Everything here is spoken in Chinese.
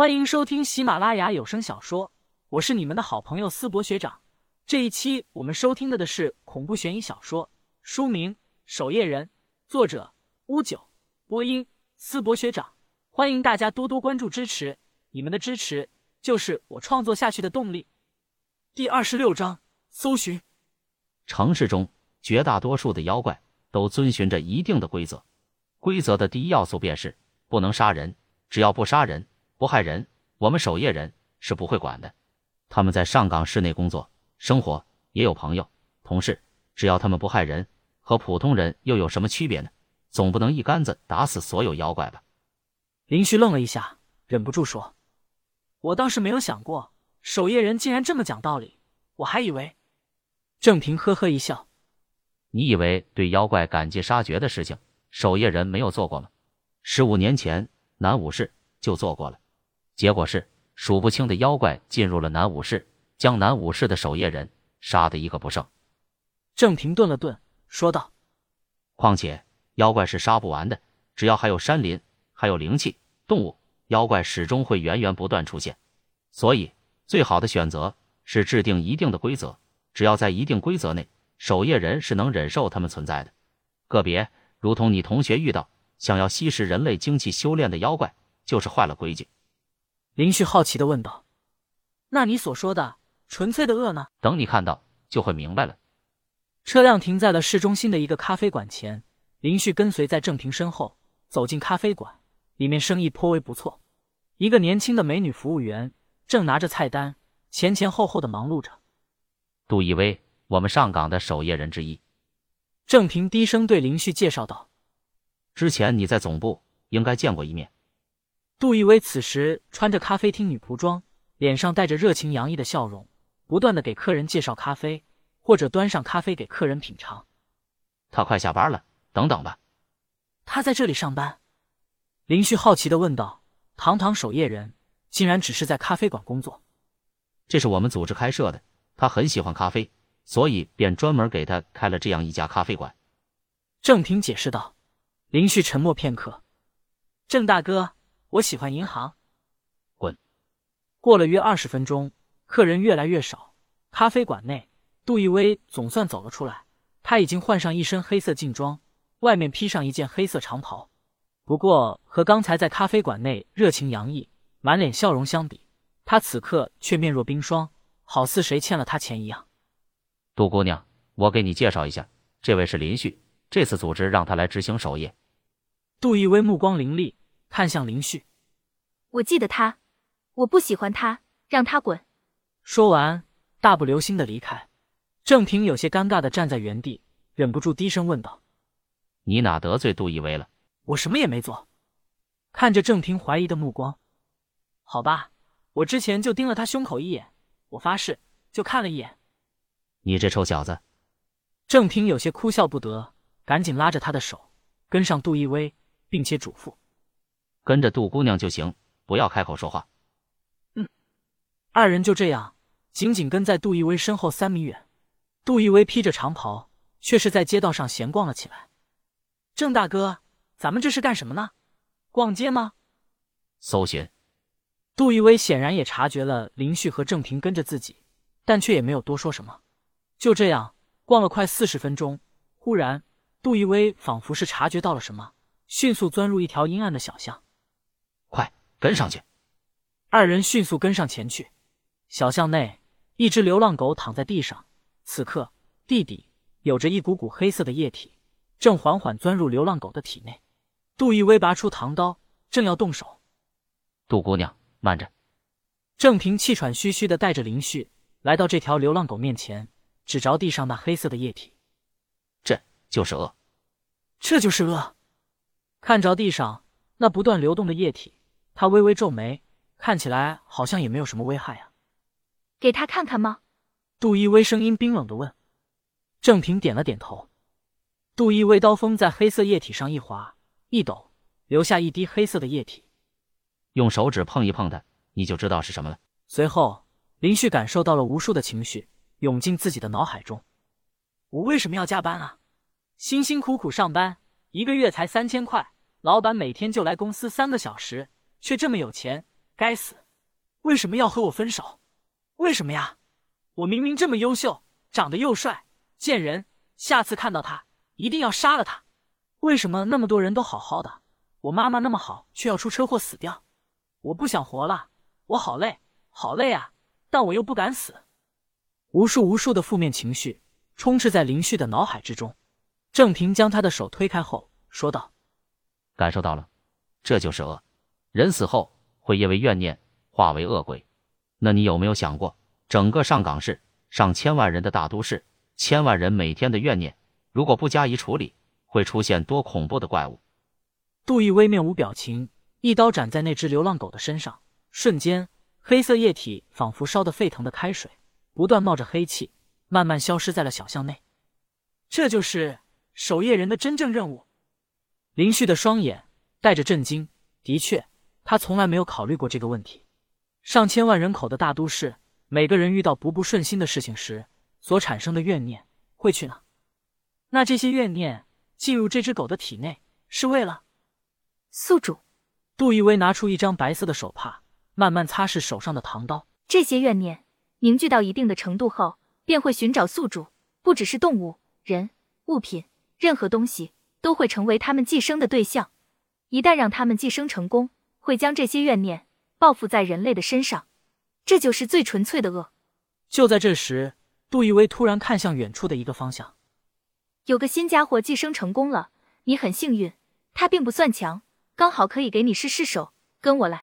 欢迎收听喜马拉雅有声小说，我是你们的好朋友思博学长。这一期我们收听的的是恐怖悬疑小说，书名《守夜人》，作者乌九，播音思博学长。欢迎大家多多关注支持，你们的支持就是我创作下去的动力。第二十六章，搜寻。城市中绝大多数的妖怪都遵循着一定的规则，规则的第一要素便是不能杀人。只要不杀人、不害人，我们守夜人是不会管的。他们在上岗室内工作、生活，也有朋友、同事。只要他们不害人，和普通人又有什么区别呢？总不能一竿子打死所有妖怪吧？林旭愣了一下，忍不住说：“我倒是没有想过，守夜人竟然这么讲道理。我还以为……”郑平呵呵一笑：“你以为对妖怪赶尽杀绝的事情，守夜人没有做过吗？十五年前。”南武市就做过了，结果是数不清的妖怪进入了南武市，将南武市的守夜人杀得一个不剩。郑平顿了顿，说道：“况且妖怪是杀不完的，只要还有山林，还有灵气、动物，妖怪始终会源源不断出现。所以，最好的选择是制定一定的规则，只要在一定规则内，守夜人是能忍受他们存在的。个别，如同你同学遇到。”想要吸食人类精气修炼的妖怪，就是坏了规矩。林旭好奇的问道：“那你所说的纯粹的恶呢？”等你看到就会明白了。车辆停在了市中心的一个咖啡馆前，林旭跟随在郑平身后走进咖啡馆。里面生意颇为不错，一个年轻的美女服务员正拿着菜单前前后后的忙碌着。杜一威，我们上岗的守夜人之一。郑平低声对林旭介绍道。之前你在总部应该见过一面。杜一威此时穿着咖啡厅女仆装，脸上带着热情洋溢的笑容，不断的给客人介绍咖啡，或者端上咖啡给客人品尝。他快下班了，等等吧。他在这里上班？林旭好奇的问道。堂堂守夜人，竟然只是在咖啡馆工作？这是我们组织开设的，他很喜欢咖啡，所以便专门给他开了这样一家咖啡馆。郑平解释道。林旭沉默片刻，郑大哥，我喜欢银行。滚！过了约二十分钟，客人越来越少。咖啡馆内，杜一威总算走了出来。他已经换上一身黑色劲装，外面披上一件黑色长袍。不过和刚才在咖啡馆内热情洋溢、满脸笑容相比，他此刻却面若冰霜，好似谁欠了他钱一样。杜姑娘，我给你介绍一下，这位是林旭。这次组织让他来执行守夜。杜一威目光凌厉，看向林旭：“我记得他，我不喜欢他，让他滚。”说完，大步流星的离开。郑平有些尴尬的站在原地，忍不住低声问道：“你哪得罪杜一威了？”“我什么也没做。”看着郑平怀疑的目光，“好吧，我之前就盯了他胸口一眼，我发誓，就看了一眼。”“你这臭小子！”郑平有些哭笑不得。赶紧拉着他的手，跟上杜一威，并且嘱咐：“跟着杜姑娘就行，不要开口说话。”嗯，二人就这样紧紧跟在杜一威身后三米远。杜一威披着长袍，却是在街道上闲逛了起来。郑大哥，咱们这是干什么呢？逛街吗？搜寻。杜一威显然也察觉了林旭和郑平跟着自己，但却也没有多说什么。就这样逛了快四十分钟，忽然。杜一威仿佛是察觉到了什么，迅速钻入一条阴暗的小巷。快跟上去！二人迅速跟上前去。小巷内，一只流浪狗躺在地上。此刻，地底有着一股股黑色的液体，正缓缓钻入流浪狗的体内。杜一威拔出唐刀，正要动手。杜姑娘，慢着！郑平气喘吁吁的带着林旭来到这条流浪狗面前，指着地上那黑色的液体。这就是恶，这就是恶。看着地上那不断流动的液体，他微微皱眉，看起来好像也没有什么危害啊。给他看看吗？杜一微声音冰冷的问。郑平点了点头。杜一微刀锋在黑色液体上一划一抖，留下一滴黑色的液体。用手指碰一碰它，你就知道是什么了。随后，林旭感受到了无数的情绪涌进自己的脑海中。我为什么要加班啊？辛辛苦苦上班，一个月才三千块，老板每天就来公司三个小时，却这么有钱，该死，为什么要和我分手？为什么呀？我明明这么优秀，长得又帅，贱人！下次看到他，一定要杀了他！为什么那么多人都好好的，我妈妈那么好，却要出车祸死掉？我不想活了，我好累，好累啊！但我又不敢死。无数无数的负面情绪充斥在林旭的脑海之中。郑平将他的手推开后说道：“感受到了，这就是恶。人死后会因为怨念化为恶鬼。那你有没有想过，整个上港市上千万人的大都市，千万人每天的怨念，如果不加以处理，会出现多恐怖的怪物？”杜奕微面无表情，一刀斩在那只流浪狗的身上，瞬间，黑色液体仿佛烧得沸腾的开水，不断冒着黑气，慢慢消失在了小巷内。这就是守夜人的真正任务。林旭的双眼带着震惊。的确，他从来没有考虑过这个问题。上千万人口的大都市，每个人遇到不不顺心的事情时，所产生的怨念会去哪？那这些怨念进入这只狗的体内，是为了宿主。杜一威拿出一张白色的手帕，慢慢擦拭手上的唐刀。这些怨念凝聚到一定的程度后，便会寻找宿主，不只是动物、人、物品，任何东西都会成为他们寄生的对象。一旦让他们寄生成功，会将这些怨念报复在人类的身上，这就是最纯粹的恶。就在这时，杜一威突然看向远处的一个方向，有个新家伙寄生成功了，你很幸运，他并不算强，刚好可以给你试试手。跟我来。